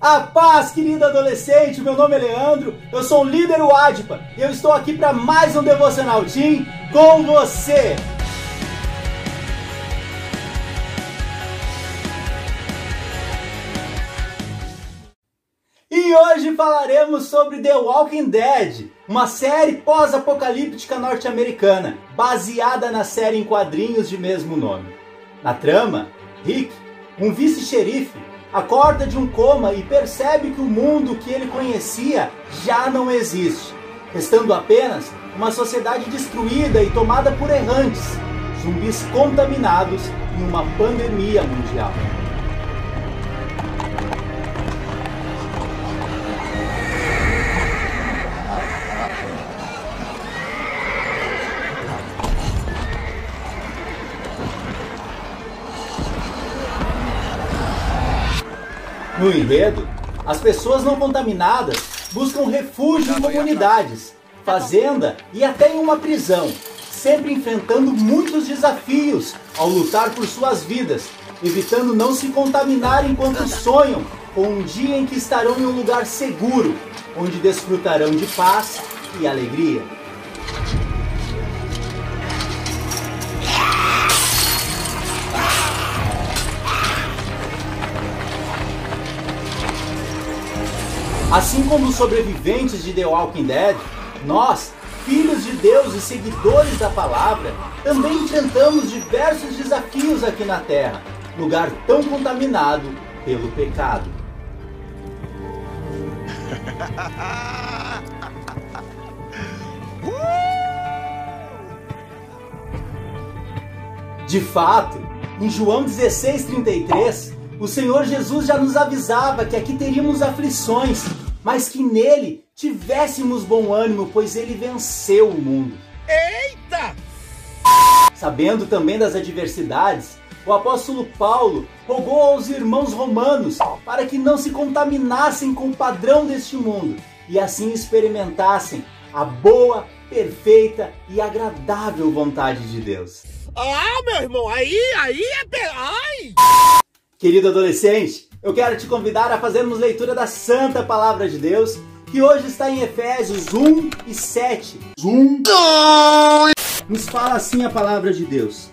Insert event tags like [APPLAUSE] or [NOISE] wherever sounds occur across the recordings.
A paz, querido adolescente, meu nome é Leandro, eu sou o líder Wadpa e eu estou aqui para mais um Devocional Team com você. E hoje falaremos sobre The Walking Dead, uma série pós-apocalíptica norte-americana, baseada na série em quadrinhos de mesmo nome. Na trama, Rick, um vice-xerife, acorda de um coma e percebe que o mundo que ele conhecia já não existe, restando apenas uma sociedade destruída e tomada por errantes, zumbis contaminados em uma pandemia mundial. No enredo, as pessoas não contaminadas buscam refúgio em comunidades, fazenda e até em uma prisão, sempre enfrentando muitos desafios ao lutar por suas vidas, evitando não se contaminar enquanto sonham com um dia em que estarão em um lugar seguro, onde desfrutarão de paz e alegria. Assim como os sobreviventes de The Walking Dead, nós, filhos de Deus e seguidores da palavra, também enfrentamos diversos desafios aqui na Terra, lugar tão contaminado pelo pecado. [LAUGHS] De fato, em João 16,33, o Senhor Jesus já nos avisava que aqui teríamos aflições, mas que nele tivéssemos bom ânimo, pois ele venceu o mundo. Eita! Sabendo também das adversidades, o apóstolo Paulo rogou aos irmãos romanos para que não se contaminassem com o padrão deste mundo e assim experimentassem a boa, perfeita e agradável vontade de Deus. Ah, meu irmão, aí, aí é. Ai! Querido adolescente, eu quero te convidar a fazermos leitura da Santa Palavra de Deus, que hoje está em Efésios 1 e 7. 1 Nos fala assim a palavra de Deus: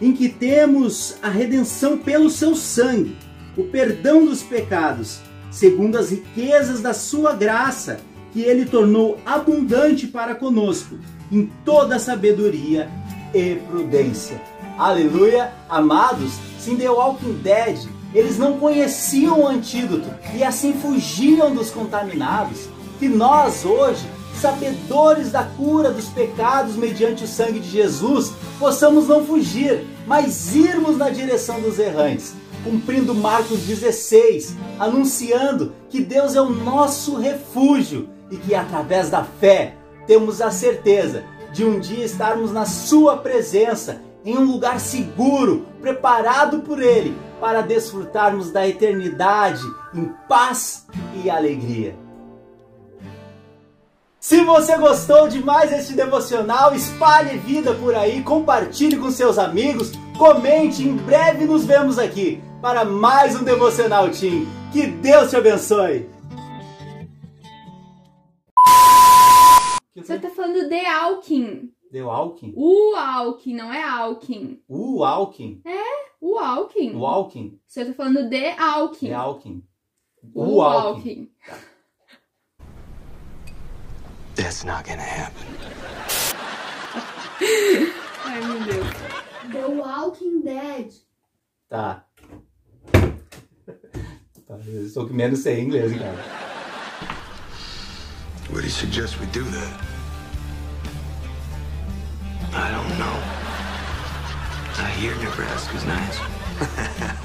em que temos a redenção pelo seu sangue, o perdão dos pecados, segundo as riquezas da sua graça, que ele tornou abundante para conosco, em toda sabedoria e prudência. Aleluia! Amados, se The Walking Dead eles não conheciam o antídoto e assim fugiam dos contaminados, que nós hoje, sabedores da cura dos pecados mediante o sangue de Jesus, possamos não fugir, mas irmos na direção dos errantes, cumprindo Marcos 16, anunciando que Deus é o nosso refúgio e que através da fé temos a certeza de um dia estarmos na Sua presença em um lugar seguro, preparado por Ele, para desfrutarmos da eternidade em paz e alegria. Se você gostou de mais este devocional, espalhe vida por aí, compartilhe com seus amigos, comente, em breve nos vemos aqui para mais um devocional Team. Que Deus te abençoe. Você tá falando de Alkin. Deu Alkin? O Alkin, não é Alkin. O Alkin? O Alkin. O Alkin? Você tá falando de Alkin. É Alkin. O Alkin. [LAUGHS] That's not gonna happen. [LAUGHS] Ai, meu Deus. The Walking Dead. Tá. Tá, Eu sou o que menos sei inglês, cara. What do you suggest we do that? I don't know. I hear Nebraska's nice. [LAUGHS]